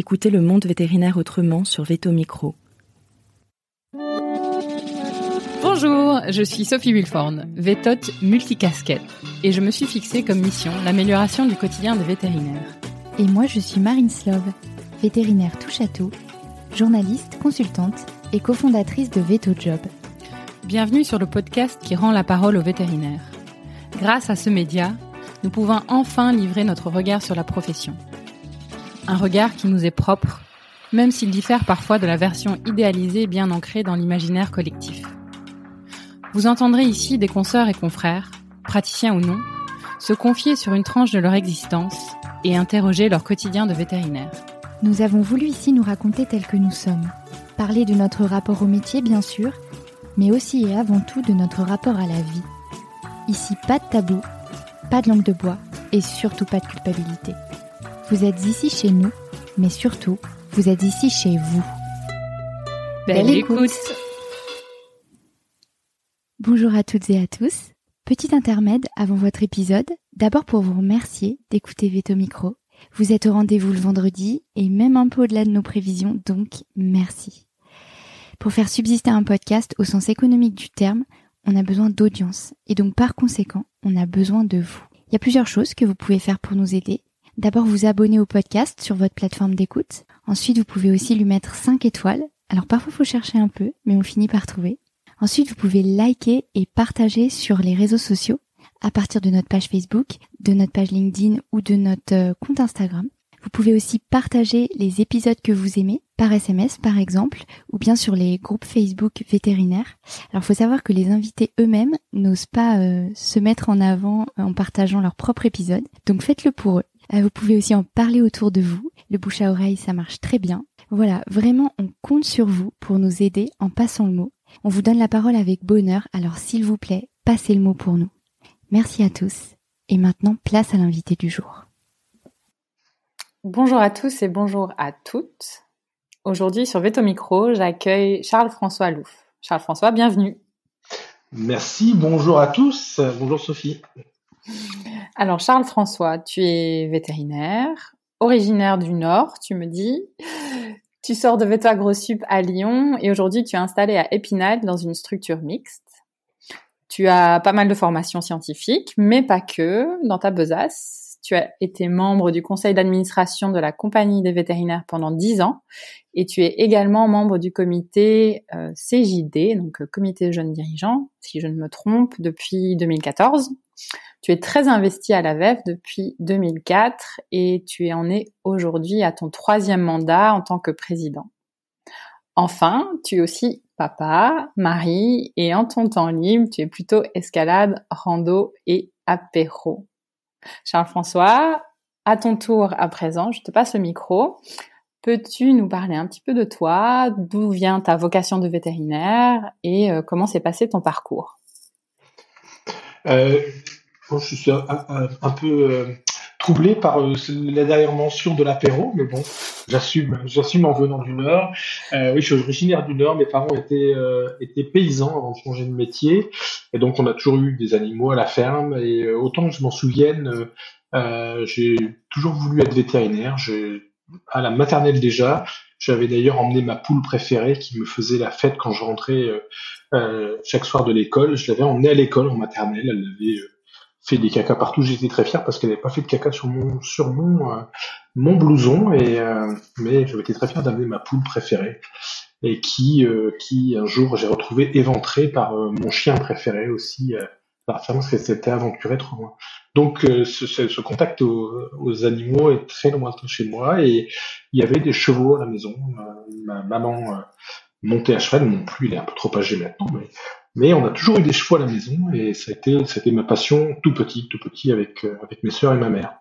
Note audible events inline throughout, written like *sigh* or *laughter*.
Écoutez le monde vétérinaire autrement sur Veto Micro. Bonjour, je suis Sophie Wilforn, vétote multicasquette, et je me suis fixée comme mission l'amélioration du quotidien des vétérinaires. Et moi, je suis Marine Slove, vétérinaire touche à tout, journaliste, consultante et cofondatrice de Veto Job. Bienvenue sur le podcast qui rend la parole aux vétérinaires. Grâce à ce média, nous pouvons enfin livrer notre regard sur la profession. Un regard qui nous est propre, même s'il diffère parfois de la version idéalisée bien ancrée dans l'imaginaire collectif. Vous entendrez ici des consoeurs et confrères, praticiens ou non, se confier sur une tranche de leur existence et interroger leur quotidien de vétérinaire. Nous avons voulu ici nous raconter tel que nous sommes, parler de notre rapport au métier bien sûr, mais aussi et avant tout de notre rapport à la vie. Ici, pas de tabou, pas de langue de bois et surtout pas de culpabilité. Vous êtes ici chez nous, mais surtout, vous êtes ici chez vous. Belle, écoute. Bonjour à toutes et à tous. Petit intermède avant votre épisode, d'abord pour vous remercier d'écouter Veto Micro. Vous êtes au rendez-vous le vendredi et même un peu au-delà de nos prévisions, donc merci. Pour faire subsister un podcast au sens économique du terme, on a besoin d'audience et donc par conséquent, on a besoin de vous. Il y a plusieurs choses que vous pouvez faire pour nous aider. D'abord, vous abonner au podcast sur votre plateforme d'écoute. Ensuite, vous pouvez aussi lui mettre 5 étoiles. Alors parfois, il faut chercher un peu, mais on finit par trouver. Ensuite, vous pouvez liker et partager sur les réseaux sociaux à partir de notre page Facebook, de notre page LinkedIn ou de notre euh, compte Instagram. Vous pouvez aussi partager les épisodes que vous aimez par SMS par exemple ou bien sur les groupes Facebook vétérinaires. Alors il faut savoir que les invités eux-mêmes n'osent pas euh, se mettre en avant en partageant leur propre épisode. Donc faites-le pour eux. Euh, vous pouvez aussi en parler autour de vous. Le bouche à oreille, ça marche très bien. Voilà, vraiment, on compte sur vous pour nous aider en passant le mot. On vous donne la parole avec bonheur, alors s'il vous plaît, passez le mot pour nous. Merci à tous. Et maintenant, place à l'invité du jour. Bonjour à tous et bonjour à toutes. Aujourd'hui, sur Veto Micro, j'accueille Charles-François Louf. Charles-François, bienvenue. Merci, bonjour à tous. Bonjour Sophie. Alors, Charles-François, tu es vétérinaire, originaire du Nord, tu me dis. Tu sors de Veto AgroSup à Lyon et aujourd'hui tu es installé à Épinal dans une structure mixte. Tu as pas mal de formations scientifiques, mais pas que. Dans ta besace, tu as été membre du conseil d'administration de la Compagnie des vétérinaires pendant dix ans et tu es également membre du comité euh, CJD, donc euh, comité jeunes dirigeants, si je ne me trompe, depuis 2014. Tu es très investi à la VEF depuis 2004 et tu en es aujourd'hui à ton troisième mandat en tant que président. Enfin, tu es aussi papa, mari et en ton temps libre, tu es plutôt escalade, rando et apéro. Charles-François, à ton tour à présent, je te passe le micro. Peux-tu nous parler un petit peu de toi, d'où vient ta vocation de vétérinaire et euh, comment s'est passé ton parcours? Euh, je suis un, peu euh, troublé par euh, la dernière mention de l'apéro, mais bon, j'assume, j'assume en venant du Nord. Euh, oui, je suis originaire du Nord. Mes parents étaient étaient paysans avant de changer de métier, et donc on a toujours eu des animaux à la ferme. Et autant que je m'en souvienne, j'ai toujours voulu être vétérinaire. À la maternelle déjà. J'avais d'ailleurs emmené ma poule préférée qui me faisait la fête quand je rentrais chaque soir de l'école. Je l'avais emmenée à l'école en maternelle. Elle avait fait des caca partout. J'étais très fier parce qu'elle n'avait pas fait de caca sur mon sur mon euh, mon blouson et euh, mais j'avais été très fier d'amener ma poule préférée et qui euh, qui un jour j'ai retrouvé éventré par mon chien préféré aussi par parce qu'elle s'était aventurée trop loin. Donc ce, ce, contact aux, animaux est très lointain chez moi et il y avait des chevaux à la maison. ma maman montait à cheval, non plus, il est un peu trop âgé maintenant, mais mais on a toujours eu des chevaux à la maison et ça a été, c'était ma passion tout petit, tout petit avec, euh, avec mes soeurs et ma mère.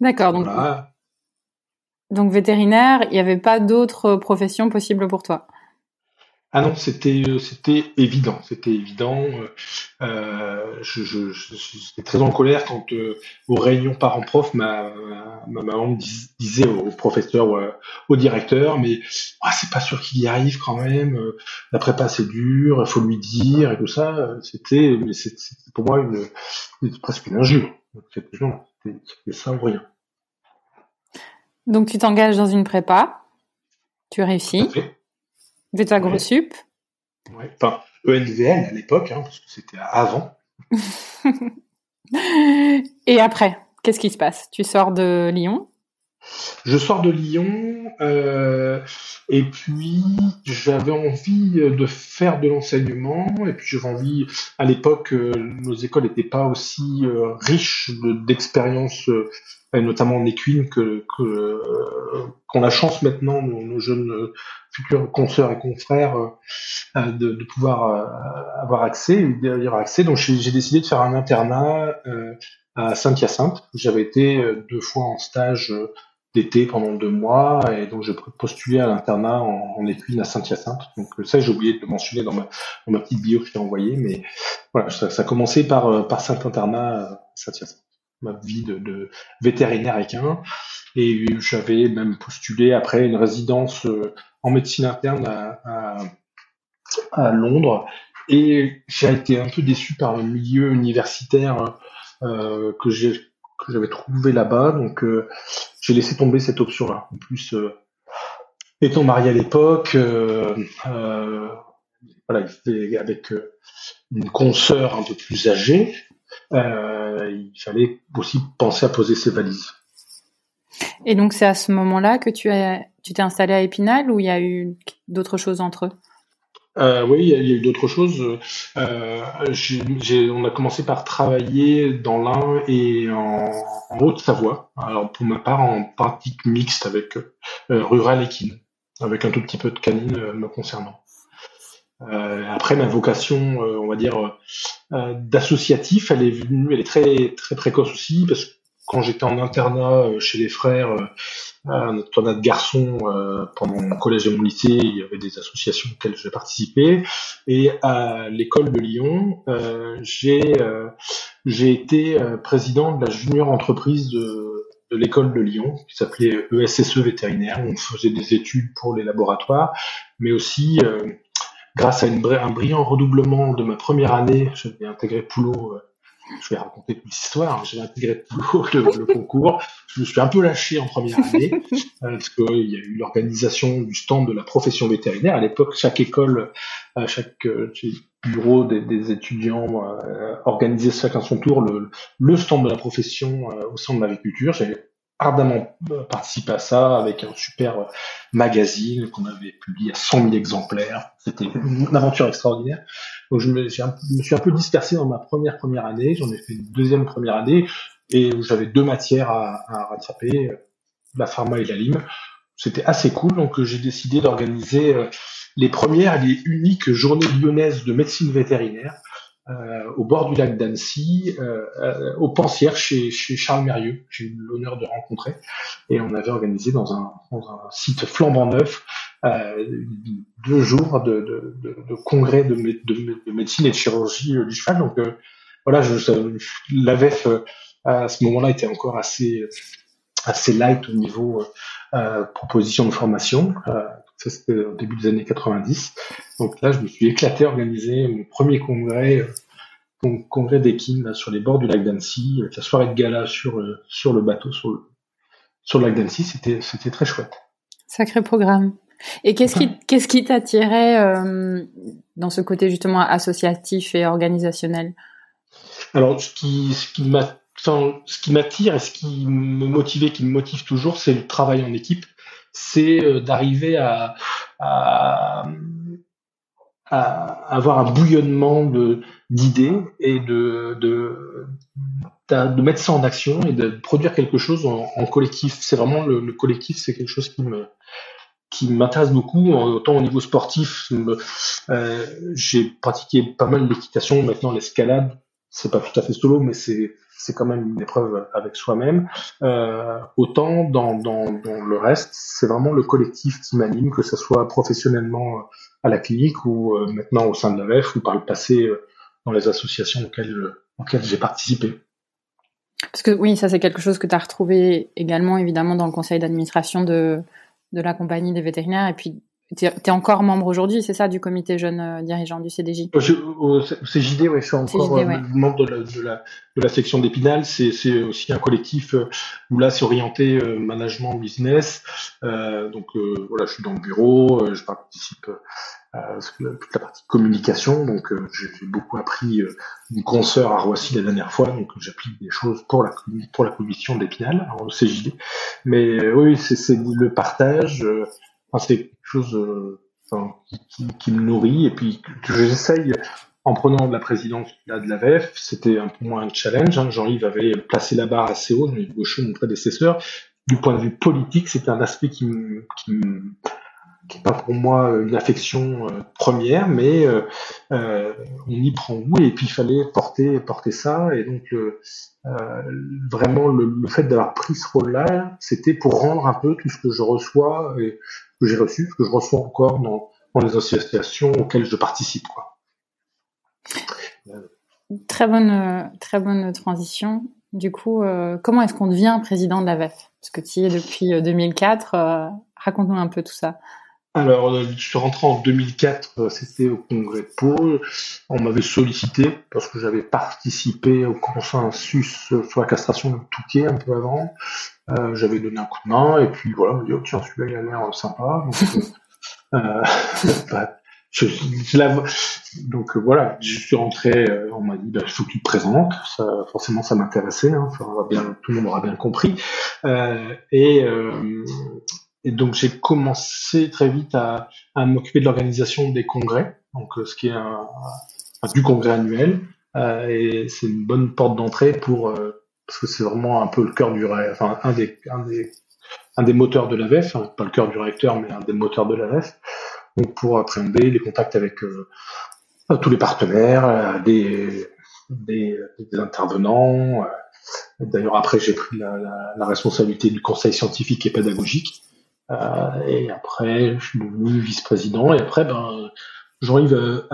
D'accord. Donc, donc vétérinaire, il n'y avait pas d'autres professions possibles pour toi? Ah non, c'était euh, c'était évident, c'était évident. Euh, je, je, j'étais très en colère quand euh, aux réunions parents-prof, ma, ma, maman disait au professeur ou au directeur, mais ah, c'est pas sûr qu'il y arrive quand même. La prépa c'est dur, il faut lui dire et tout ça. C'était mais c'était pour moi une, presque une injure. C'était ça ou rien. Donc tu t'engages dans une prépa, tu réussis. Gros Sup. Ouais. Enfin, ENVL à l'époque, hein, parce que c'était avant. *laughs* Et après, qu'est-ce qui se passe? Tu sors de Lyon? Je sors de Lyon euh, et puis j'avais envie de faire de l'enseignement et puis j'avais envie, à l'époque, euh, nos écoles n'étaient pas aussi euh, riches d'expériences, notamment en équine, que qu'on a la chance maintenant, nos, jeunes futurs consoeurs et confrères, de, de, pouvoir avoir accès, d'avoir accès. Donc j'ai décidé de faire un internat à Saint-Hyacinthe. J'avais été deux fois en stage d'été pendant deux mois et donc je postulé à l'internat en, en études à Saint-Hyacinthe. Donc ça j'ai oublié de le mentionner dans ma, dans ma petite bio que je t'ai envoyée, mais voilà ça, ça a commencé par euh, par cet internat à Saint-Hyacinthe, ma vie de, de vétérinaire équin et j'avais même postulé après une résidence euh, en médecine interne à, à, à Londres et j'ai été un peu déçu par le milieu universitaire euh, que j'avais trouvé là-bas. Donc euh, j'ai laissé tomber cette option-là. En plus, euh, étant marié à l'époque, euh, voilà, avec une consoeur un peu plus âgée, il fallait aussi penser à poser ses valises. Et donc c'est à ce moment-là que tu as, tu t'es installé à Épinal ou il y a eu d'autres choses entre eux? Euh, oui, il y, a eu d'autres choses. Euh, on a commencé par travailler dans l'Ain et en, Haute-Savoie. Alors pour ma part, en pratique mixte avec euh, rural équine, avec un tout petit peu de canine euh, me concernant. après, ma vocation, on va dire, d'associatif, elle est venue, elle est très très précoce aussi, parce que quand j'étais en internat chez les frères, un internat de garçons euh, pendant mon collège et mon lycée, il y avait des associations auxquelles j'ai participé. Et à l'école de Lyon, euh, j'ai euh, j'ai été président de la junior entreprise de, de l'école de Lyon, qui s'appelait ESSE vétérinaire. On faisait des études pour les laboratoires, mais aussi grâce à une, un brillant redoublement de ma première année, j'avais intégré Poulot je vais raconter toute l'histoire. Hein. J'ai intégré le, le, concours. Je me suis un peu lâché en première année euh, *laughs* parce qu'il y a eu l'organisation du stand de la profession vétérinaire. À l'époque, chaque école, euh, chaque euh, bureau des, étudiants organisait chacun son tour le, le stand de la profession au centre de l'agriculture. J'ai ardemment participé à ça avec un super magazine qu'on avait publié à 100 000 exemplaires. C'était une aventure extraordinaire. Donc je me, suis un peu dispersé dans ma première première année. J'en ai fait une deuxième première année et j'avais deux matières à, à rattraper, la pharma et la lime. C'était assez cool, donc j'ai décidé d'organiser euh, les premières et les uniques journées lyonnaises de médecine vétérinaire euh, au bord du lac d'Annecy, euh, euh, au Pensière chez, chez Charles Mérieux, j'ai eu l'honneur de rencontrer, et on avait organisé dans un, dans un site flambant neuf deux jours de, de, de, de congrès de, de, médecine et de chirurgie du cheval. Donc voilà, je, je l'AVEF à ce moment-là était encore assez assez light au niveau euh, proposition de formation. Ça, c'était au début des années 90. Donc là, je me suis éclaté à organiser mon premier congrès, mon euh, congrès d'équine sur les bords du lac d'Annecy, avec la soirée de gala sur, euh, sur le bateau, sur le, sur le lac d'Annecy. C'était, c'était très chouette. Sacré programme. Et qu'est-ce qui, qu'est-ce qui t'attirait euh, dans ce côté justement associatif et organisationnel? Alors, ce qui, ce qui m'a, ce qui m'attire et ce qui me motivait, qui me motive toujours, c'est le travail en équipe c'est euh, d'arriver à, avoir un bouillonnement d'idées et de, de, de mettre ça en action et de produire quelque chose en, collectif. C'est vraiment le, collectif, c'est quelque chose qui me qui m'intéresse beaucoup, autant au niveau sportif. Euh, j'ai pratiqué pas mal d'équitation, maintenant l'escalade, c'est pas tout à fait solo, mais c'est c'est quand même une épreuve avec soi-même. Euh, autant dans, dans, dans, le reste, c'est vraiment le collectif qui m'anime, que ce soit professionnellement à la clinique ou euh, maintenant au sein de la VEF ou par le passé euh, dans les associations auxquelles, auxquelles j'ai participé. Parce que oui, ça c'est quelque chose que tu as retrouvé également évidemment dans le conseil d'administration de, de la compagnie des vétérinaires et puis tu es, encore membre aujourd'hui, c'est ça, du comité jeune euh, dirigeant du CDJ Au CJD, oui, je suis encore membre de la, de, la, de la section d'Épinal. C'est aussi un collectif où là, c'est orienté management business. donc voilà, je suis dans le bureau, je participe euh, toute la partie communication. Donc euh, j'ai beaucoup appris euh, une consoeur à Roissy la dernière fois, donc j'applique des choses pour la pour la commission d'Épinal, au CJD. Mais oui, c'est le partage. C'est quelque chose qui, qui, me nourrit et puis j'essaye en prenant la présidence là, de la VEF, c'était un peu moins un challenge. Hein. Jean-Yves avait placé la barre assez haut, Gauchon, mon prédécesseur. Du point de vue politique, c'était un aspect qui qui me, n'est pas pour moi une affection euh, première, mais euh, euh, on y prend goût et puis il fallait porter porter ça et donc vraiment le, fait d'avoir pris ce rôle-là, c'était pour rendre un peu tout ce que je reçois et que j'ai reçu, que je reçois encore dans, les associations auxquelles je participe. Quoi. Très bonne très bonne transition. Du coup, comment est-ce qu'on devient président de la VEF Parce que tu y es depuis 2004. Raconte-nous un peu tout ça. Alors, euh, je suis rentré en 2004, euh, c'était au congrès de Pau. On m'avait sollicité parce que j'avais participé au consensus sur la castration de Touquet un peu avant. Euh, j'avais donné un coup de main et puis voilà, on m'a dit oh, tiens celui-là il a l'air sympa. Donc, voilà, je suis rentré, on m'a dit bah, il faut que tu te présentes. Ça, forcément ça m'intéressait, hein, tout le monde aura bien compris. et et donc j'ai commencé très vite à, m'occuper de l'organisation des congrès, donc euh, ce qui est un, du congrès annuel, euh, et c'est une bonne porte d'entrée pour euh, parce que c'est vraiment un peu le cœur du enfin un des moteurs de la VEF, hein, pas le cœur du réacteur, mais un des moteurs de la VEF, donc pour appréhender les contacts avec tous les partenaires, des, intervenants. D'ailleurs, après, j'ai pris la, responsabilité du conseil scientifique et pédagogique. Euh, et après, je suis devenu vice-président. Et après, ben, Jean-Yves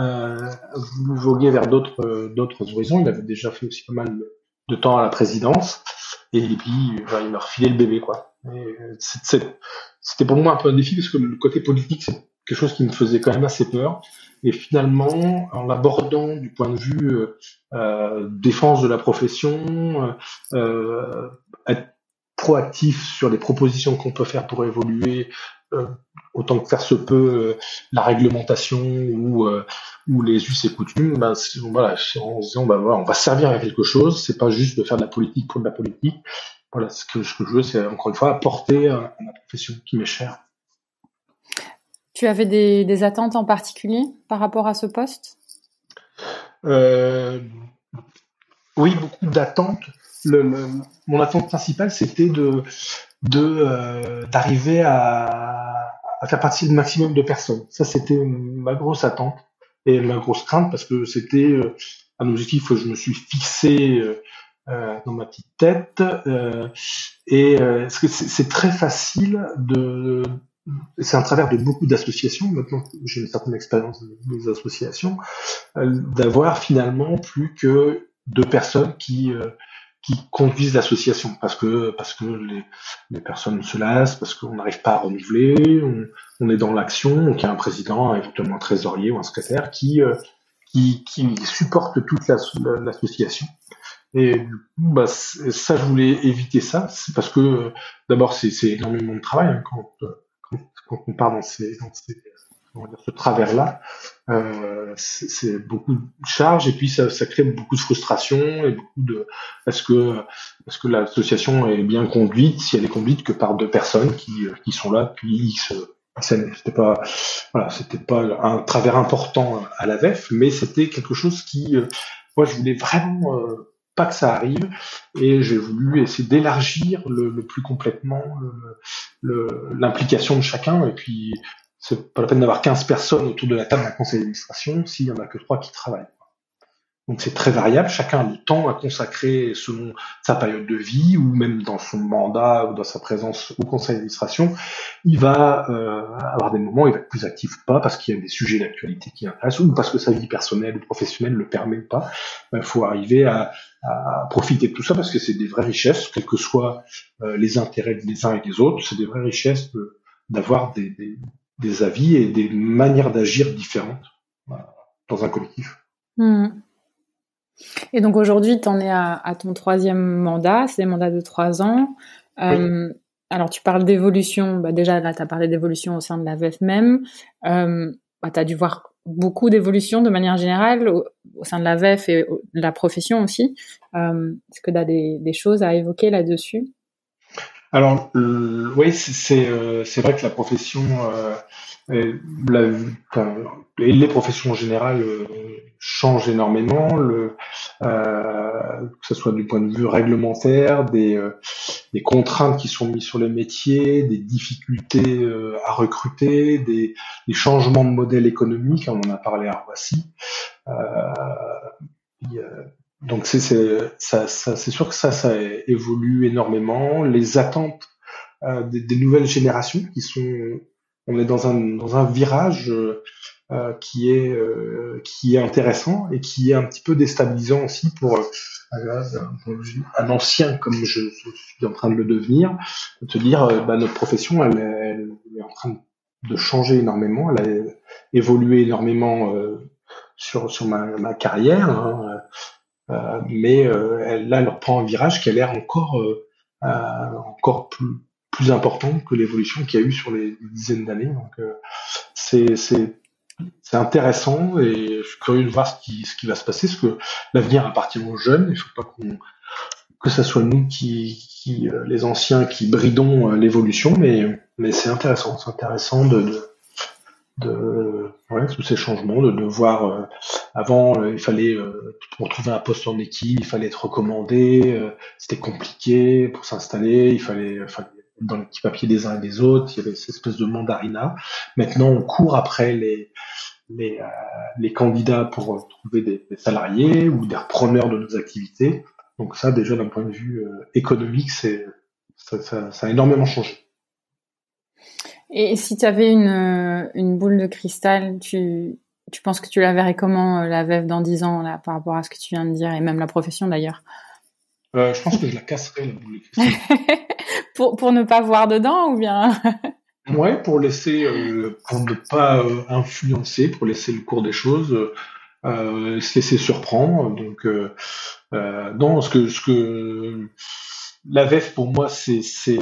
voguer vers d'autres euh, d'autres horizons. Il avait déjà fait aussi pas mal de temps à la présidence. Et puis, ben, il m'a refilé le bébé, quoi. C'était pour moi un peu un défi parce que le côté politique, c'est quelque chose qui me faisait quand même assez peur. Et finalement, en l'abordant du point de vue euh, euh défense de la profession, euh, être proactif sur les propositions qu'on peut faire pour évoluer, euh, autant que faire se peut euh, la réglementation ou euh, ou les us et coutumes, ben, voilà, en disant ben, voilà, on va servir à quelque chose, c'est pas juste de faire de la politique pour de la politique. Voilà, ce que, ce que je veux, c'est encore une fois apporter à, la profession qui m'est chère. Tu avais des, des, attentes en particulier par rapport à ce poste? Oui, beaucoup d'attentes le, mon attente principale, c'était de de d'arriver à, à, faire participer le maximum de personnes. Ça, c'était ma grosse attente et ma grosse crainte parce que c'était euh, un objectif que je me suis fixé euh, euh dans ma petite tête. Euh, et euh, c'est très facile de c'est un travers de beaucoup d'associations, maintenant j'ai une certaine expérience des associations, d'avoir finalement plus que deux personnes qui, qui conduisent l'association parce que parce que les, les personnes se lassent, parce qu'on n'arrive pas à renouveler, on, on est dans l'action, donc il y a un président, éventuellement un trésorier ou un secrétaire qui euh, qui, qui supporte toute l'association. Et du coup, bah, ça, je voulais éviter ça, parce que d'abord c'est énormément de travail hein, quand, quand, quand, on part dans ces, dans ces ce travers-là, euh, c'est beaucoup de charges et puis ça, ça, crée beaucoup de frustration et beaucoup de parce que parce que l'association est bien conduite si elle est conduite que par deux personnes qui, qui sont là puis X c'était pas voilà c'était pas un travers important à la VEF mais c'était quelque chose qui euh, moi je voulais vraiment euh, pas que ça arrive et j'ai voulu essayer d'élargir le, le, plus complètement l'implication de chacun et puis c'est pas la peine d'avoir 15 personnes autour de la table d'un conseil d'administration s'il y en a que trois qui travaillent. Donc c'est très variable, chacun a le temps à consacrer selon sa période de vie ou même dans son mandat ou dans sa présence au conseil d'administration. Il va euh, avoir des moments où il va être plus actif ou pas parce qu'il y a des sujets d'actualité qui intéressent ou parce que sa vie personnelle ou professionnelle ne le permet pas. Il faut arriver à, profiter de tout ça parce que c'est des vraies richesses, quels que soient euh, les intérêts des uns et des autres, c'est des vraies richesses d'avoir des, des avis et des manières d'agir différentes dans un collectif. Hmm. Et donc aujourd'hui, tu en es à, ton troisième mandat, c'est des mandats de trois ans. Euh, alors tu parles d'évolution, bah déjà là tu as parlé d'évolution au sein de la VEF même. Euh, bah, tu as dû voir beaucoup d'évolution de manière générale au, sein de la VEF et de la profession aussi. Euh, Est-ce que tu as des, des, choses à évoquer là-dessus? Alors oui, c'est vrai que la profession et, les professions en général euh, changent énormément, euh, que ce soit du point de vue réglementaire, des, euh, des, contraintes qui sont mises sur les métiers, des difficultés euh, à recruter, des, des, changements de modèle économique, on en a parlé à Roissy. Donc c'est ça, ça, sûr que ça, ça évolue énormément. Les attentes des, des nouvelles générations qui sont on est dans un, dans un virage euh, euh, qui est euh, qui est intéressant et qui est un petit peu déstabilisant aussi pour un ancien comme je, suis en train de le devenir, de te dire bah, notre profession elle, elle, est en train de changer énormément, elle a évolué énormément sur sur ma, ma carrière, hein, mais elle, là elle reprend un virage qui a l'air encore encore plus plus important que l'évolution qu'il y a eu sur les dizaines d'années. Donc euh, c'est c'est intéressant et je suis curieux de voir ce qui ce qui va se passer parce que l'avenir appartient aux jeunes. Il faut pas qu'on que ça soit nous qui, qui euh, les anciens qui bridons euh, l'évolution, mais mais c'est intéressant, c'est intéressant de, de de ouais, tous ces changements, de, de voir avant il fallait pour trouver un poste en équipe, il fallait être recommandé, c'était compliqué pour s'installer, il fallait, fallait dans les petits papiers des uns et des autres, il y avait cette espèce de mandarina. Maintenant, on court après les, les, euh, les candidats pour trouver des, salariés ou des repreneurs de nos activités. Donc ça, déjà, d'un point de vue euh, économique, c'est ça, ça, ça, a énormément changé. Et si tu avais une, euh, une boule de cristal, tu, tu penses que tu la verrais comment, la VEF, dans 10 ans, là, par rapport à ce que tu viens de dire, et même la profession d'ailleurs? Euh, Je pense que je la casserais, la boule *laughs* pour, pour ne pas voir dedans ou bien? *laughs* Ouais, pour laisser, euh, pour ne pas euh, influencer, pour laisser le cours des choses, euh, se laisser surprendre. Donc, euh, euh, non, ce que, ce que la VEF pour moi, c'est, c'est,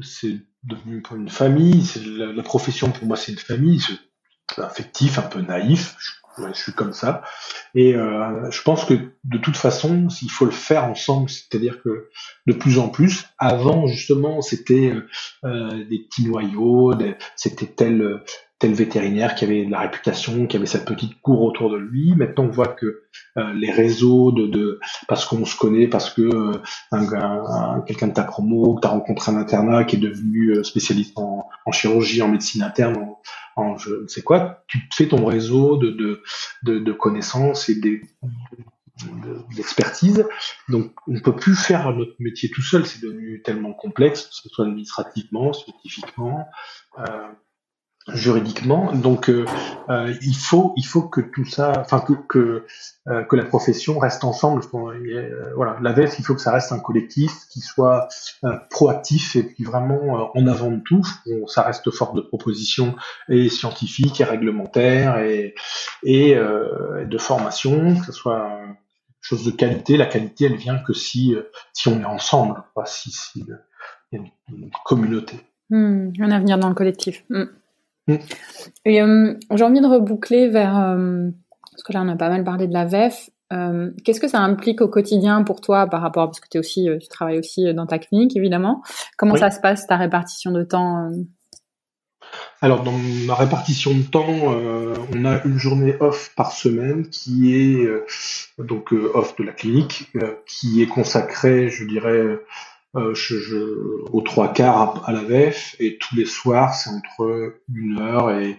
c'est devenu une famille. C'est la, la, profession pour moi, c'est une famille. Affectif, un peu naïf. Je suis comme ça. Et euh, je pense que de toute façon, il faut le faire ensemble. C'est-à-dire que de plus en plus, avant justement, c'était euh, des petits noyaux, c'était tel tel vétérinaire qui avait de la réputation, qui avait cette petite cour autour de lui. Maintenant, on voit que euh, les réseaux de, de parce qu'on se connaît, parce que euh, un, quelqu'un de ta promo, que tu rencontré un internat qui est devenu euh, spécialiste en, en chirurgie, en médecine interne, en, en, je ne sais quoi, tu fais ton réseau de, de, de, de connaissances et des d'expertise. Donc, on ne peut plus faire notre métier tout seul. C'est devenu tellement complexe, que ce soit administrativement, scientifiquement. Euh, juridiquement. Donc, euh, euh, il faut, il faut que tout ça, enfin que que, euh, la profession reste ensemble. voilà, la il faut que ça reste un collectif qui soit proactif et puis vraiment en avant de tout. ça reste fort de propositions et scientifiques et réglementaires et et de formation, que ce soit chose de qualité. La qualité, elle vient que si si on est ensemble, pas si, si il y a une, communauté. Hmm, un avenir dans le collectif. Hmm. Mm. Et euh, j'ai envie de reboucler vers, euh, parce que là on a pas mal parlé de la VEF. Euh, qu'est-ce que ça implique au quotidien pour toi par rapport, parce que es aussi, tu travailles aussi dans ta clinique évidemment. Comment ça se passe ta répartition de temps alors dans ma répartition de temps, on a une journée off par semaine qui est donc off de la clinique, qui est consacrée, je dirais, euh, je, je, aux trois quarts à, la VEF et tous les soirs c'est entre une heure et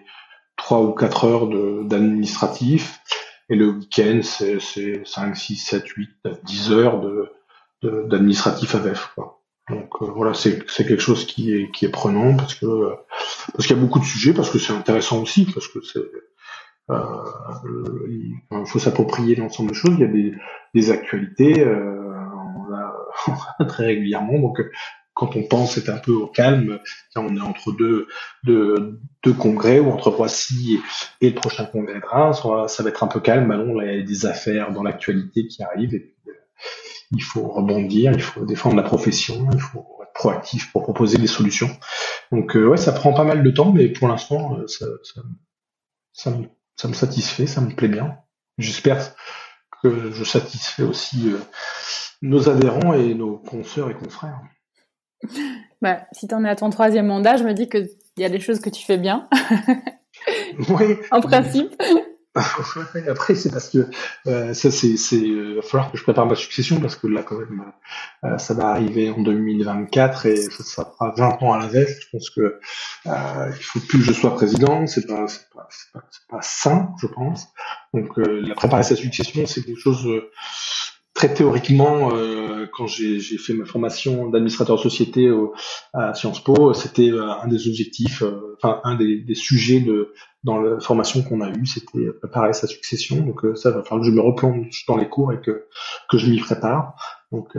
trois ou quatre heures d'administratif et le week-end c'est 5, 6, 7, 8, 10 heures de d'administratif à VEF. Quoi. Donc euh, voilà, c'est quelque chose qui est, qui est prenant parce que parce qu'il y a beaucoup de sujets, parce que c'est intéressant aussi, parce que c'est euh, il faut s'approprier l'ensemble des choses. Il y a des, des actualités. Euh, *laughs* très régulièrement. Donc, quand on pense être un peu au calme, on est entre deux, deux, deux congrès ou entre Roissy et, le prochain congrès de Reims, ça va être un peu calme. Allons, il y a des affaires dans l'actualité qui arrivent et euh, il faut rebondir, il faut défendre la profession, il faut être proactif pour proposer des solutions. Donc euh, ouais, ça prend pas mal de temps, mais pour l'instant, euh, ça, ça, ça, me, ça me satisfait, ça me plaît bien. J'espère que je satisfais aussi nos adhérents et nos consoeurs et confrères. Bah, si tu en es à ton troisième mandat, je me dis qu'il y a des choses que tu fais bien. *laughs* oui. en principe. *laughs* Après, c'est parce que euh, ça, c'est, c'est, euh, va falloir que je prépare ma succession parce que là, quand même, euh, ça va arriver en 2024 et ça, ça fera 20 ans à la veste. Je pense que euh, il faut plus que je sois président. C'est pas, c'est pas, c'est pas, sain, je pense. Donc, la préparer sa succession, c'est quelque chose très théoriquement, euh, quand j'ai fait ma formation d'administrateur de société à Sciences Po, c'était euh, un des objectifs, euh, enfin un des, sujets de dans la formation qu'on a eue, c'était préparer sa succession. Donc ça va falloir que je me replonge dans les cours et que que je m'y prépare. Donc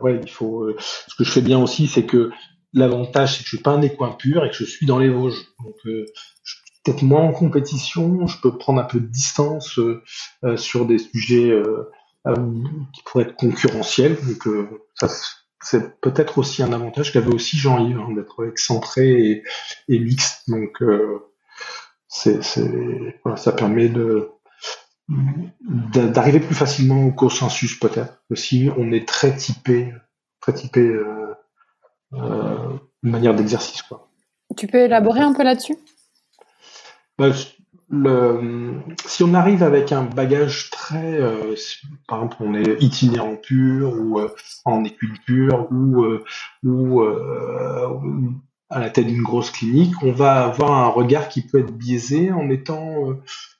ouais, il faut. ce que je fais bien aussi, c'est que l'avantage, c'est que je suis pas un écoin pur et que je suis dans les Vosges. Donc peut-être moins en compétition, je peux prendre un peu de distance sur des sujets qui pourrait être concurrentiel. Donc euh, ça, c'est peut-être aussi un avantage qu'avait aussi Jean-Yves hein, d'être excentré et, et mixte. Donc euh, c'est, voilà, ça permet de d'arriver plus facilement au consensus peut-être si on est très typé très typé euh, euh, manière d'exercice quoi. Tu peux élaborer un peu là-dessus? Bah, si on arrive avec un bagage très, euh, par exemple, on est itinérant pur ou euh, en études pure ou, euh, ou à la tête d'une grosse clinique, on va avoir un regard qui peut être biaisé en étant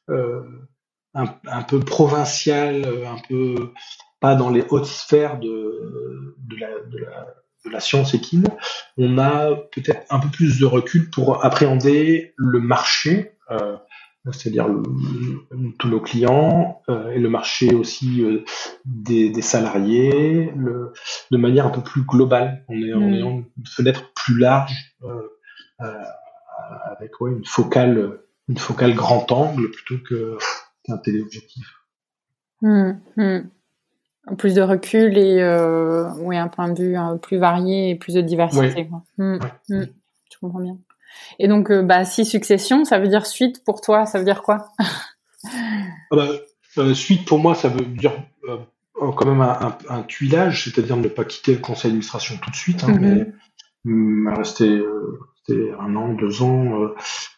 un, peu provincial, un peu pas dans les hautes sphères de, la, science équine. On a peut-être un peu plus de recul pour appréhender le marché. C'est-à-dire tous nos clients euh, et le marché aussi euh, des, des, salariés, le, de manière un peu plus globale, en ayant, mm. une fenêtre plus large, euh, avec ouais, une focale, une focale grand angle plutôt que qu'un téléobjectif. Mm, mm. Plus de recul et oui, un point de vue plus varié et plus de diversité. Quoi. Je comprends bien. Et donc, euh, bah, si succession, ça veut dire suite pour toi, ça veut dire quoi? Ah bah, euh, Suite pour moi, ça veut dire euh, quand même un, un, tuilage, c'est-à-dire ne pas quitter le conseil d'administration tout de suite, hein, mm-hmm. mais rester, un an, deux ans,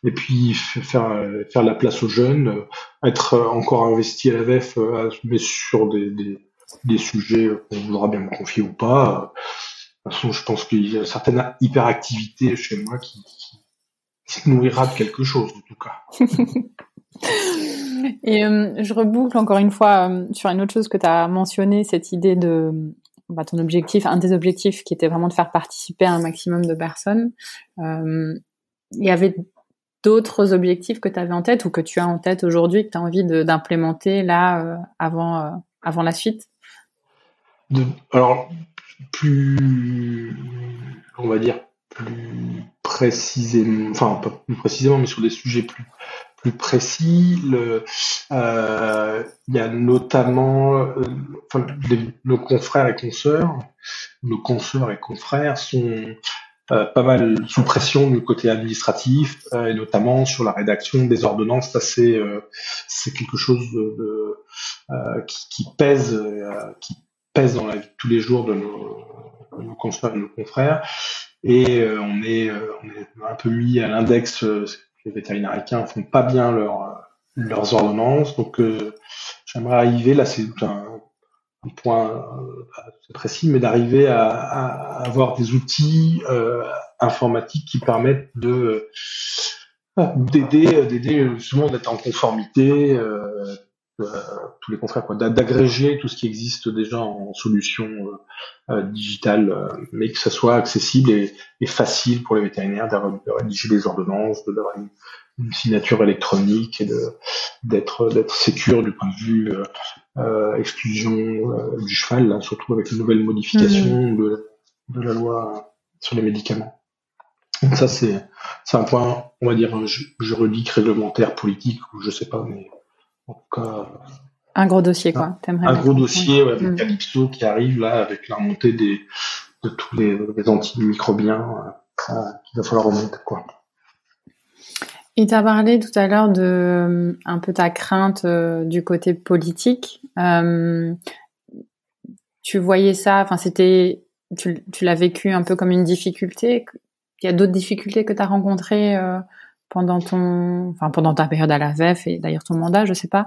et puis faire faire la place aux jeunes, être encore investi à la VEF, mais sur des, des, des sujets qu'on voudra bien me confier ou pas. De toute façon, je pense qu'il y a certaines hyperactivités chez moi qui, qui nourrira de quelque chose, en tout cas. *laughs* Et euh, je reboucle encore une fois euh, sur une autre chose que tu as mentionné, cette idée de bah, ton objectif, un des objectifs qui était vraiment de faire participer un maximum de personnes. Euh, il y avait d'autres objectifs que tu avais en tête ou que tu as en tête aujourd'hui que tu as envie d'implémenter là avant, avant la suite? De, Alors, plus, on va dire, plus précisément, enfin pas plus précisément, mais sur des sujets plus plus précis. Euh, il y a notamment, euh, nos confrères et consoeurs, nos consoeurs et confrères sont euh, pas mal sous pression du côté administratif et notamment sur la rédaction des ordonnances. Ça c'est c'est quelque chose qui, pèse qui pèse dans la vie de tous les jours de nos, nos consoeurs et nos confrères et euh, on, est, euh, on est un peu mis à l'index. Euh, les vétérinaires américains font pas bien leur, leurs ordonnances, donc j'aimerais arriver là, c'est un, point précis, mais d'arriver à, avoir des outils informatiques qui permettent de d'aider d'aider justement d'être en conformité tous les confrères, quoi, d'agréger tout ce qui existe déjà en solution euh, euh digitale, euh, mais que ça soit accessible et, et facile pour les vétérinaires de, rédiger des ordonnances, de leur une, une, signature électronique et d'être d'être sécure du point de vue euh, exclusion du cheval, là, surtout avec les nouvelles modifications mmh. de de la loi sur les médicaments. Donc ça, c'est un point, on va dire, juridique, réglementaire, politique, ou je sais pas, mais cas. Un gros dossier, quoi. Un, gros dossier, ouais, avec mm. Calypso qui arrive là, avec la remontée des, de tous les, les antimicrobiens, euh, qu'il va falloir remonter, quoi. Et tu as parlé tout à l'heure de euh, un peu ta crainte euh, du côté politique. Euh, tu voyais ça, enfin c'était, tu, tu l'as vécu un peu comme une difficulté. Il y a d'autres difficultés que tu as rencontrées euh, pendant ton, enfin pendant ta période à la VEF et d'ailleurs ton mandat, je sais pas.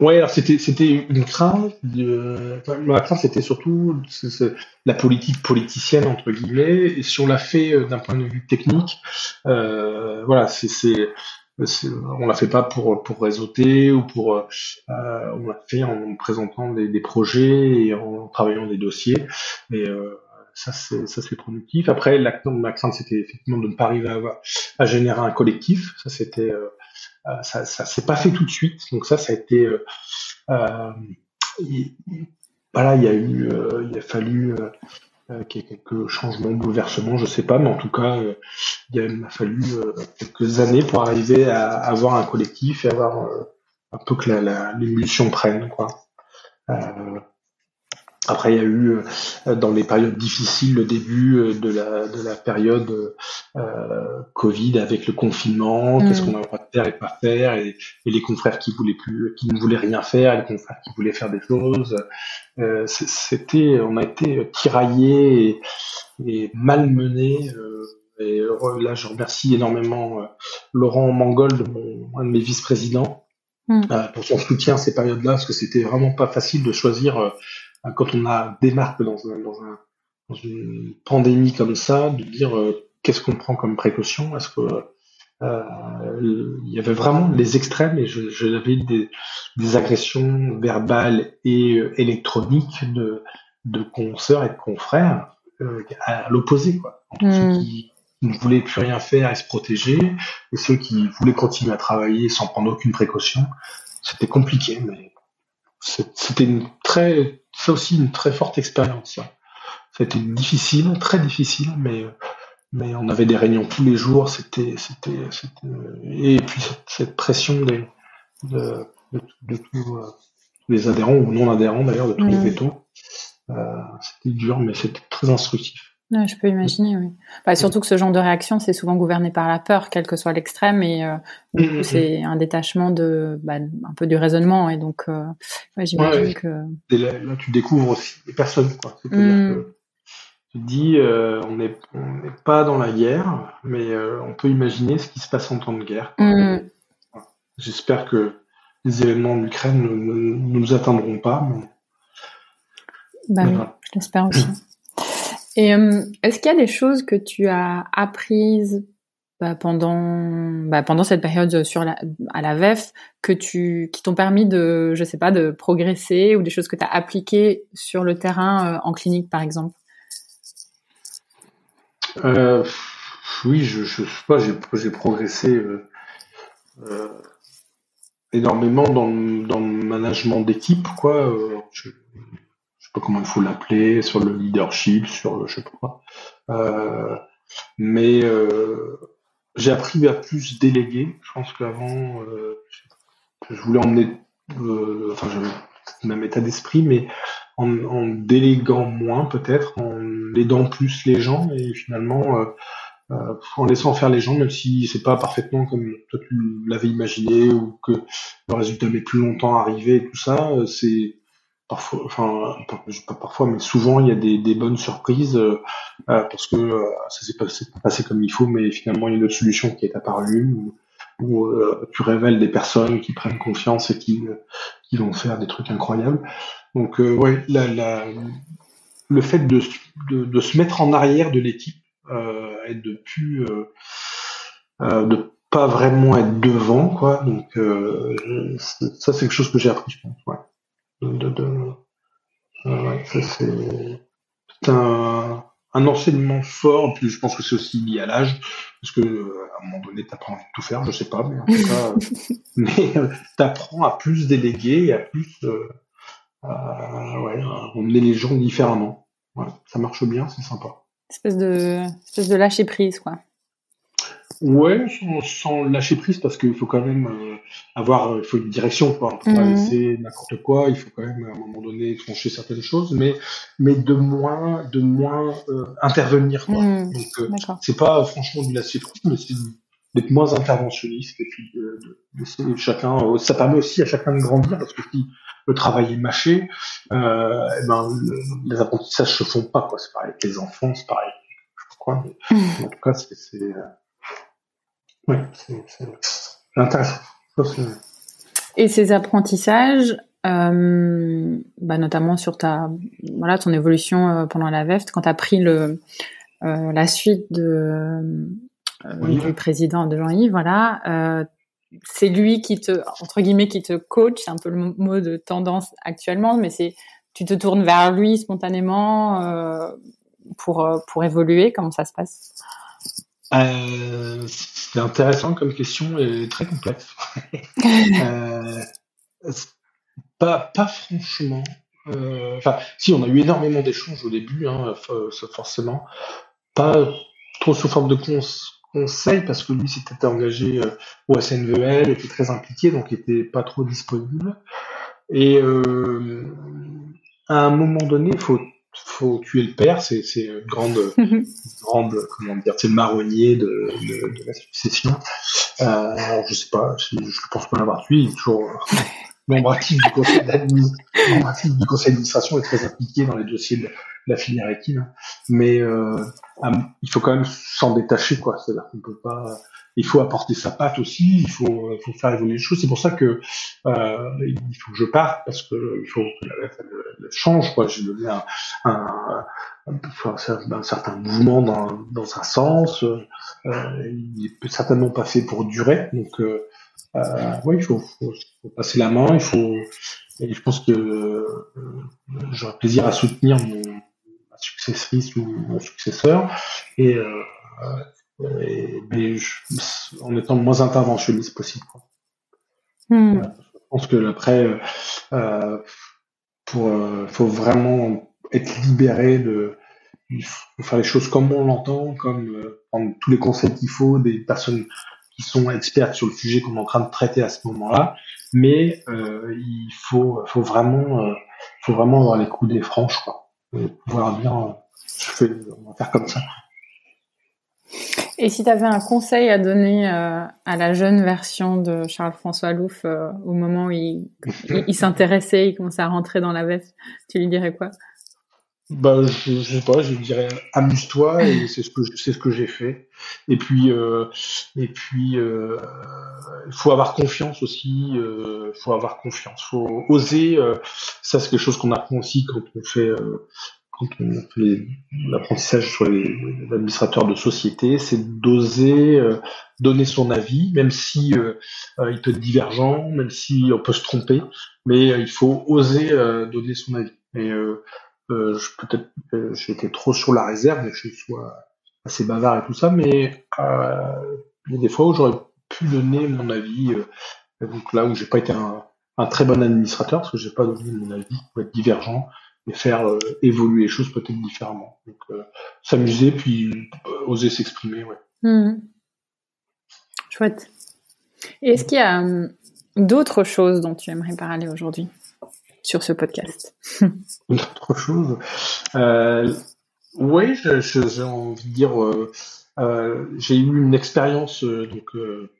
Ouais, alors c'était c'était une crainte. De... ma crainte c'était surtout la politique politicienne entre guillemets. Et si on l'a fait d'un point de vue technique, euh, voilà, c'est on l'a fait pas pour pour réseauter ou pour euh, on l'a fait en présentant des, projets et en travaillant des dossiers. Euh, ça c'est ça c'est productif. Après, la, ma crainte c'était effectivement de ne pas arriver à, à générer un collectif. Ça c'était euh, euh, ça, ça s'est pas fait tout de suite. Donc ça, ça a été euh, euh voilà, il y a eu, il a fallu qu'il y ait quelques changements, bouleversements, je sais pas, mais en tout cas, il, a, fallu quelques années pour arriver à, avoir un collectif et avoir un peu que l'émulsion prenne, quoi. Après, il y a eu euh, dans les périodes difficiles le début euh, de la, de la période euh, Covid avec le confinement, mm. qu'est-ce qu'on a le droit de faire et pas faire, et, et, les confrères qui voulaient plus, qui ne voulaient rien faire, et les confrères qui voulaient faire des choses. Euh, C'était, on a été tiraillés et, et malmenés. Euh, et là, je remercie énormément Laurent Mangold, mon, un de mes vice-présidents, mm. pour son soutien à ces périodes-là, parce que c'était vraiment pas facile de choisir quand on a démarque dans, un, dans, un, dans une pandémie comme ça, de dire euh, qu'est-ce qu'on prend comme précaution? Est-ce que euh, il y avait vraiment les extrêmes et je, je avais des, des agressions verbales et euh, électroniques de, de consoeurs et de confrères euh, à l'opposé quoi. Entre ceux hmm. qui ne voulaient plus rien faire et se protéger et ceux qui voulaient continuer à travailler sans prendre aucune précaution. C'était compliqué, mais c'était une très c'est aussi une très forte expérience. Ça. C'était difficile, très difficile, mais mais on avait des réunions tous les jours. C'était c'était et puis cette, pression des de, de, tous euh, les adhérents ou non adhérents d'ailleurs de tous les vétos. Euh, c'était dur, mais c'était très instructif je peux imaginer, oui. Surtout que ce genre de réaction, c'est souvent gouverné par la peur, quel que soit l'extrême, et euh, du coup, mm, mm, c'est mm. un détachement de, bah, un peu du raisonnement, et donc, euh, ouais, j'imagine que. Là, là, tu découvres aussi les personnes, quoi. C'est-à-dire que tu te dis, euh, on n'est on pas dans la guerre, mais on peut imaginer ce qui se passe en temps de guerre. J'espère que les événements en Ukraine ne, ne, nous atteindront pas. Mais... Bah, oui, je l'espère aussi. Et euh, est-ce qu'il y a des choses que tu as apprises bah, pendant bah, pendant cette période la, à la VEF que tu qui t'ont permis de je sais pas de progresser ou des choses que tu as appliquées sur le terrain euh, en clinique par exemple? Euh, Oui, je, je sais pas, j'ai progressé euh, euh, énormément dans, dans le management d'équipe quoi. Pas comment il faut l'appeler, sur le leadership, sur le je sais pas. Euh, mais euh, j'ai appris à plus déléguer. Je pense qu'avant, euh, je voulais emmener, euh, enfin, le même état d'esprit, mais en, en, déléguant moins peut-être, en aidant plus les gens et finalement euh, euh, en laissant faire les gens, même si c'est pas parfaitement comme toi tu l'avais imaginé ou que le résultat met plus longtemps à arriver et tout ça, c'est parfois, mais souvent il y a des, bonnes surprises euh, euh parce que euh, ça s'est passé, passé, comme il faut, mais finalement il y a une autre solution qui est apparue où, euh, tu révèles des personnes qui prennent confiance et qui, vont faire des trucs incroyables. Donc ouais, le fait de, se mettre en arrière de l'équipe et de plus pas vraiment être devant quoi. Donc ça c'est quelque chose que j'ai appris, je pense. De, de c'est un, un enseignement fort. Puis je pense que c'est aussi lié à l'âge, parce que à un moment donné, t'apprends envie de tout faire, je sais pas, mais en tout cas, *laughs* mais t'apprends à plus déléguer et à plus euh, à, ouais, à emmener les gens différemment. ça marche bien, c'est sympa. Espèce de, espèce de lâcher prise, quoi. Ouais, sans, lâcher prise parce qu'il faut quand même euh, avoir, il faut une direction, quoi. Peut pas mhm. laisser n'importe quoi. Il faut quand même à un moment donné trancher certaines choses, mais mais de moins, de moins euh, intervenir, quoi. Mhm. Donc euh, c'est pas franchement du lâcher prise, mais c'est d'être moins interventionniste et puis de, laisser chacun. Ça permet aussi à chacun de grandir parce que si le travail est mâché, euh, eh ben, les apprentissages se font pas, quoi. C'est pareil avec les enfants, c'est pareil. Je crois, mais, mhm. en tout cas, c'est oui, c'est intéressant. Et ces apprentissages, euh, bah notamment sur ta, voilà, ton évolution euh, pendant la VEFT, quand tu as pris le, euh, la suite de, euh, du président de Jean-Yves, voilà, c'est lui qui te, entre guillemets, qui te coach, c'est un peu le mot de tendance actuellement, mais c'est, tu te tournes vers lui spontanément pour, pour évoluer, comment ça se passe? Euh, c'est intéressant comme question et très complexe. *laughs* euh, pas, pas franchement. Euh, enfin, si, on a eu énormément d'échanges au début, hein, forcément. Pas trop sous forme de conseils, parce que lui s'était engagé euh, au SNVL, était très impliqué, donc il était pas trop disponible. Et euh, à un moment donné, il faut faut tuer le père, c'est une grande, *laughs* grande, comment dire, c'est le marronnier de, de, de, la succession. Euh, alors je sais pas, je, je pense pas l'avoir tué, il est toujours *laughs* membre actif du conseil d'administration est très impliqué dans les dossiers de la filière équine, mais euh, il faut quand même s'en détacher, quoi. C'est-à-dire qu'on peut pas il faut apporter sa patte aussi, il faut, il faut faire évoluer les choses. C'est pour ça que euh, il faut que je parte parce que il faut que la elle, change. Quoi. J'ai donné un, un, un, certain mouvement dans, dans un sens. Euh, il est certainement pas fait pour durer. Donc, euh, euh, oui, il faut, faut, faut, passer la main. Il faut. Et je pense que euh, j'aurai plaisir à soutenir mon ma successrice ou mon successeur. Et euh, mais en étant le moins interventionniste possible. Quoi. Hmm. je pense que après, euh, pour, euh, faut vraiment être libéré de, il faut faire les choses comme on l'entend, comme euh, prendre tous les conseils qu'il faut des personnes sont expertes sur le sujet qu'on est en train de traiter à ce moment-là. Mais euh, il faut, faut vraiment, euh, faut vraiment avoir les coups franches, quoi, et pouvoir dire, on va faire comme ça. Et si tu avais un conseil à donner euh, à la jeune version de Charles-François Louf euh, au moment où il, il, s'intéressait, il commençait à rentrer dans la veste, tu lui dirais quoi? Bah, je, je, sais pas, je dirais amuse-toi et c'est ce que c'est ce que j'ai fait. Et puis euh, et puis euh, il faut avoir confiance aussi. Il euh, faut avoir confiance. Faut oser. ça c'est quelque chose qu'on apprend aussi quand on fait quand on fait l'apprentissage sur les, administrateurs de société, c'est d'oser euh, donner son avis, même si euh, euh, il peut être divergent, même si on peut se tromper, mais il faut oser donner son avis. Et je peut-être j'ai été trop sur la réserve, je suis assez bavard et tout ça, mais il y a des fois où j'aurais pu donner mon avis, donc là où j'ai pas été un, très bon administrateur, parce que j'ai pas donné mon avis, pour être divergent, et faire euh, évoluer les choses peut-être différemment. Donc euh, s'amuser puis euh, oser s'exprimer, ouais. Mmh. Chouette. Et est-ce qu'il y a d'autres choses dont tu aimerais parler aujourd'hui? Sur ce podcast *laughs* D'autres choses euh, Oui, j'ai envie de dire, euh, j'ai eu une expérience donc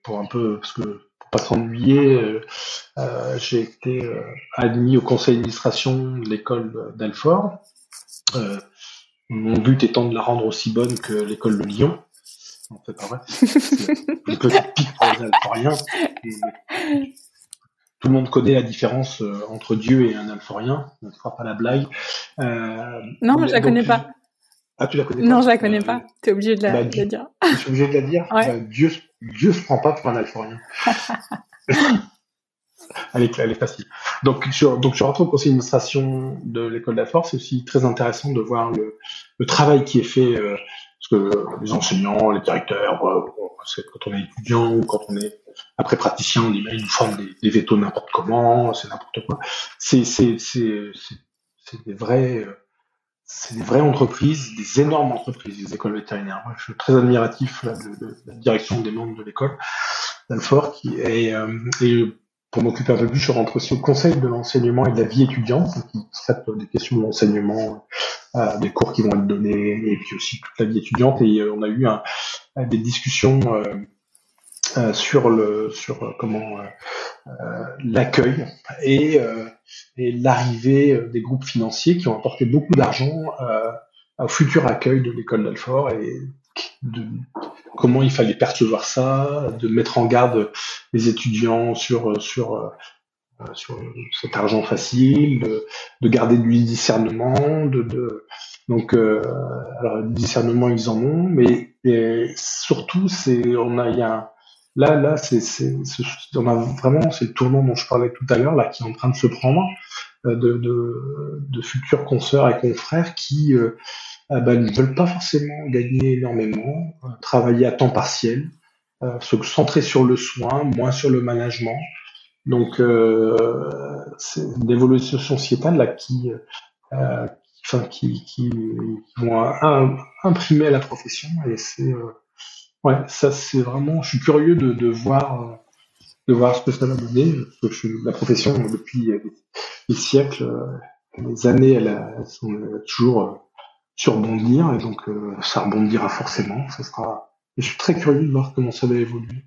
pour un peu parce que pas s'ennuyer. Euh, euh, j'ai été euh, admis au conseil d'administration de l'école d'Alfort. mon but étant de la rendre aussi bonne que l'école de Lyon. En fait, pas vrai. une petite pique pour les Alforiens. *laughs* Tout le monde connaît la différence entre Dieu et un Alforien. On ne fera pas la blague. non, je la connais pas. Ah, tu la connais pas Non, je la connais pas. Tu es obligé de la, bah, dire. Je suis obligé de la dire. Ouais. Bah, Dieu, Dieu se prend pas pour un alforien. *laughs* elle, est, elle est facile. Donc, je, donc, je rentre au conseil d'administration de l'école d'Alfort. C'est aussi très intéressant de voir le, le travail qui est fait, euh, parce que les enseignants, les directeurs, euh, quand on est étudiant ou quand on est après praticien, on ils nous forment des, des vétos n'importe comment, c'est n'importe quoi. C'est, des vrais, euh, c'est des vraies entreprises, des énormes entreprises, les écoles vétérinaires. Je suis très admiratif de, la direction des membres de l'école d'Alfort qui est et pour m'occuper un peu plus, je rentre aussi au conseil de l'enseignement et de la vie étudiante, qui traite des questions de l'enseignement, euh, des cours qui vont être donnés, et puis aussi toute la vie étudiante. Et euh, on a eu des discussions euh, euh sur le sur euh, comment l'accueil et, et l'arrivée des groupes financiers qui ont apporté beaucoup d'argent au futur accueil de l'école d'Alfort et de comment il fallait percevoir ça, de mettre en garde les étudiants sur sur euh, sur cet argent facile, de, de garder du discernement, de, de donc euh, alors discernement ils en ont, mais surtout c'est on a il y a là là c'est c'est on a vraiment c'est le tournant dont je parlais tout à l'heure là qui est en train de se prendre euh, de de, de futurs consoeurs et confrères qui euh, ah bah, ne veulent pas forcément gagner énormément, euh, travailler à temps partiel, euh, se centrer sur le soin, moins sur le management. Donc, euh, c'est une évolution sociétale là qui, euh, enfin, qui, qui, vont imprimer à la profession. Et c'est, ouais, ça c'est vraiment. Je suis curieux de, de voir, de voir ce que ça va donner. Parce que je, la profession depuis des siècles, les années, elle, a, elles sont toujours surbondir et donc euh, ça rebondira forcément. Ça sera. je suis très curieux de voir comment ça va évoluer.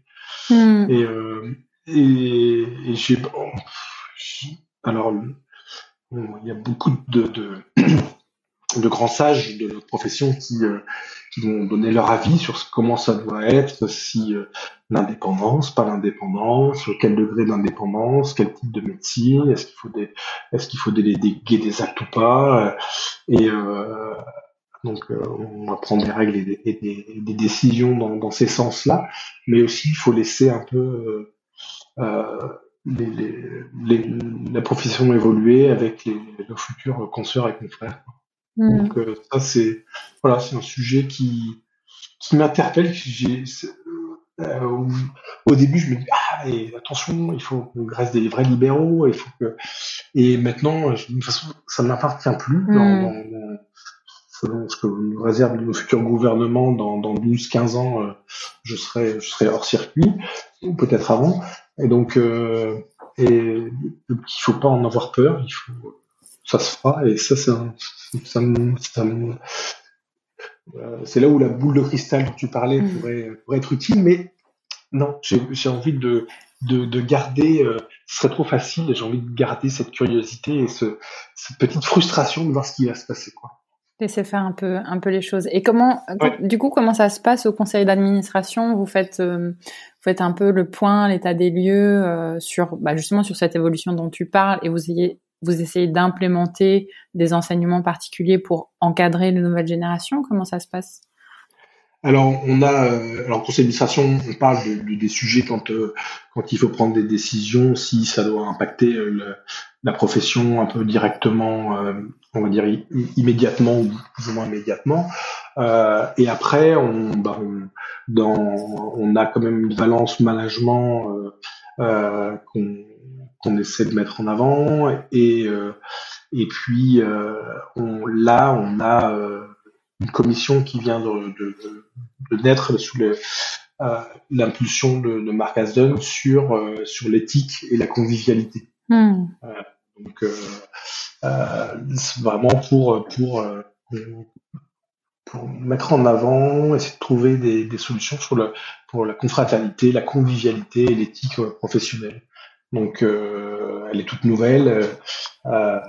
Hmm. Et, euh, et, et j'ai alors il y a beaucoup de, de, *clears throat* de grands sages de notre profession qui euh, qui vont donner leur avis sur comment ça doit être, si euh, l'indépendance, pas l'indépendance, quel degré d'indépendance, quel type de médecine, est-ce qu'il faut des, est-ce qu'il faut déléguer des actes ou pas, et euh, donc euh, on va prendre des règles et des, décisions dans, ces sens-là, mais aussi il faut laisser un peu euh, la profession évoluer avec les, nos futurs consoeurs et confrères. Mm. Donc euh, ça c'est voilà c'est un sujet qui qui m'interpelle. au début, je me dis ah attention, il faut qu'on reste des vrais libéraux, il faut que et maintenant de toute façon ça ne m'appartient plus mm selon ce que nous réserve nos futurs gouvernements dans, dans 12-15 ans, euh, je serai je serai hors circuit ou peut-être avant. Et donc euh, et il faut pas en avoir peur, il faut ça se fera et ça c'est ça, euh, c'est là où la boule de cristal dont tu parlais mm. pourrait, pourrait être utile, mais non, j'ai envie de, de, de garder, euh, ce serait trop facile, j'ai envie de garder cette curiosité et ce, cette petite frustration de voir ce qui va se passer. Quoi. Laissez faire un peu, un peu les choses. Et comment, du coup, comment ça se passe au conseil d'administration? Vous faites, euh, vous faites un peu le point, l'état des lieux euh, sur, bah, justement, sur cette évolution dont tu parles, et vous ayez, vous essayez d'implémenter des enseignements particuliers pour encadrer les nouvelles générations? Comment ça se passe? Alors, on a, euh, alors conseil d'administration, on parle de, des sujets quand euh, quand il faut prendre des décisions, si ça doit impacter euh, la profession un peu directement, on va dire immédiatement ou plus ou moins immédiatement. et après, on, bah, on, a quand même une valence management qu'on qu'on essaie de mettre en avant et et puis on, là, on a une commission qui vient de, de, de naître sous euh, l'impulsion de, de, Marc Asden sur, euh, sur l'éthique et la convivialité. Hmm. Euh, donc, vraiment pour, pour, pour mettre en avant, essayer de trouver des, des solutions sur le, pour la confraternité, la convivialité et l'éthique professionnelle. Donc, euh, elle est toute nouvelle, euh,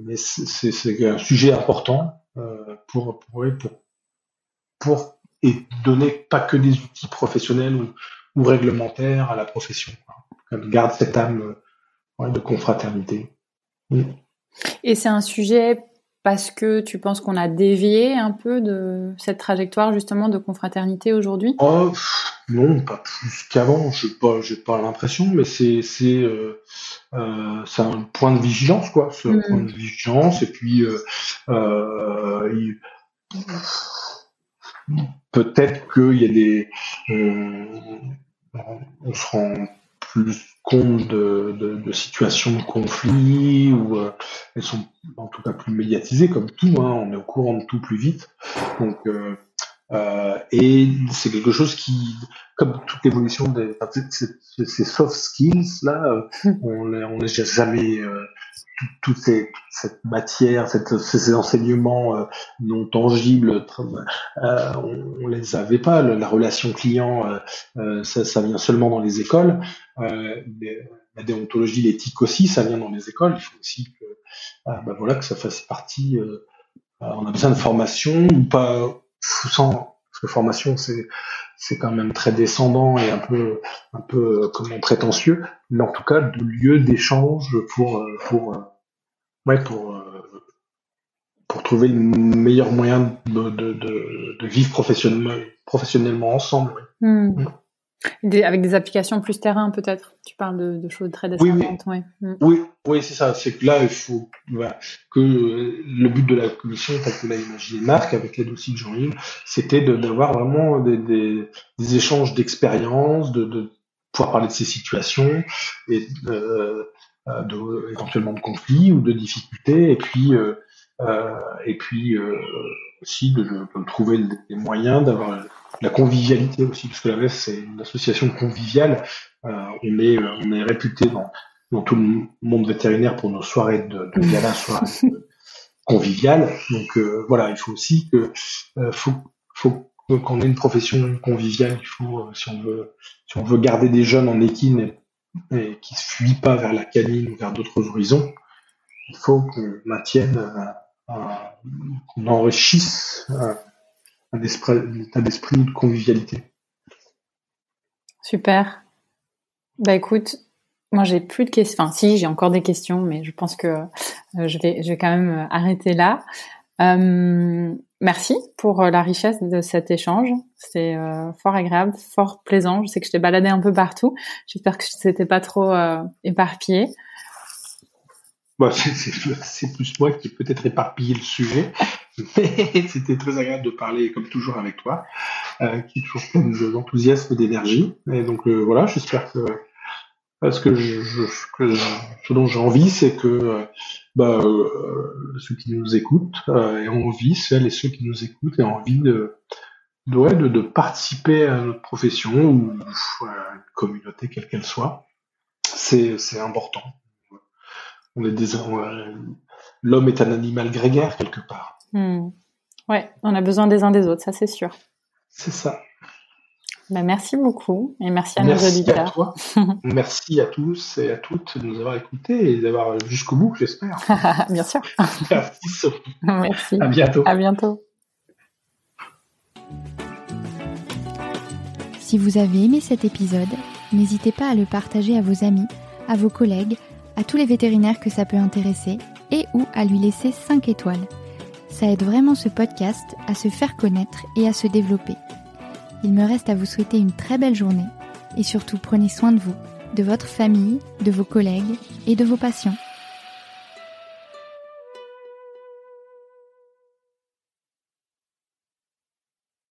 mais c'est un sujet important euh, pour, pour, pour, et donner pas que des outils professionnels ou, ou réglementaires à la profession. Elle garde cette âme de confraternité. Et c'est un sujet parce que tu penses qu'on a dévié un peu de cette trajectoire justement de confraternité aujourd'hui? Oh, Non, pas plus qu'avant. Je n'ai pas, j'ai pas l'impression, mais c'est c'est euh, euh, c'est un point de vigilance quoi. C'est un point mm. de vigilance et puis euh, euh peut-être qu'il y a des on, on se rend plus compte de, de, de, situations de conflit ou euh, elles sont en tout cas plus médiatisées comme tout. Hein, on est au courant de tout plus vite. Donc euh, euh, et c'est quelque chose qui, comme toute l'évolution des ces soft skills là, *laughs* on on n'est jamais toute cette matière, cette, ces enseignements euh, non tangibles, euh, on, on, les avait pas. La relation client, euh, euh, ça, ça, vient seulement dans les écoles. la déontologie, l'éthique aussi, ça vient dans les écoles. Il faut aussi que, bah voilà, que ça fasse partie. on a besoin de formation ou pas sans parce que formation c'est c'est quand même très descendant et un peu un peu comment prétentieux mais en tout cas de lieu d'échange pour pour ouais, pour, euh, pour trouver le meilleur moyen de, de, de, de vivre professionnellement, professionnellement ensemble. Hmm. Mm. Des, avec des applications plus terrain peut-être. Tu parles de, de choses très descendantes. Oui, oui. Mm. oui, oui c'est ça. C'est que là, il faut voilà, que le but de la commission, tel que l'a imaginé Marc, avec l'aide aussi de Jean-Yves, c'était d'avoir vraiment des, des, des échanges d'expériences, de, de pouvoir parler de ces situations et euh, euh, de, éventuellement de conflits ou de difficultés, et puis euh, euh, et puis aussi de, de, trouver les moyens d'avoir la convivialité aussi, parce que la VEF c'est une association conviviale. on est on est réputé dans dans tout le monde vétérinaire pour nos soirées de, de gala, soirées conviviales. Donc voilà, il faut aussi que faut faut qu'on ait une profession conviviale. Il faut si on veut si on veut garder des jeunes en équine et qui ne se fuit pas vers la canine ou vers d'autres horizons, il faut qu'on maintienne, qu'on enrichisse un, état d'esprit de convivialité. Super. Bah écoute, moi j'ai plus de questions. Enfin, si, j'ai encore des questions, mais je pense que euh, je vais, je vais quand même arrêter là. Euh, merci pour euh, la richesse de cet échange. C'est euh, fort agréable, fort plaisant. Je sais que je t'ai baladé un peu partout. J'espère que c'était pas trop euh, éparpillé. Bon, *laughs* c'est plus moi qui ai peut-être éparpillé le sujet, *laughs* c'était très agréable de parler, comme toujours, avec toi, qui est toujours plein d'enthousiasme et d'énergie. Et donc voilà, j'espère que parce que, je, ce dont j'ai envie, c'est que bah, euh, ceux qui nous écoutent euh, aient envie, celles et ceux qui nous écoutent aient envie de, de, participer à notre profession ou à une communauté quelle qu'elle soit. C'est, important. On est l'homme est un animal grégaire quelque part. Hmm. Ouais, on a besoin des uns des autres, ça c'est sûr. C'est ça. Bah, merci beaucoup et merci à nos auditeurs. *laughs* merci à tous et à toutes de nous avoir écoutés et d'avoir jusqu'au bout, j'espère. *laughs* Bien sûr. *laughs* Merci Sophie. Merci. À bientôt. À bientôt. Si vous avez aimé cet épisode, n'hésitez pas à le partager à vos amis, à vos collègues, à tous les vétérinaires que ça peut intéresser et ou à lui laisser 5 étoiles. Ça aide vraiment ce podcast à se faire connaître et à se développer. Il me reste à vous souhaiter une très belle journée et surtout prenez soin de vous, de votre famille, de vos collègues et de vos patients.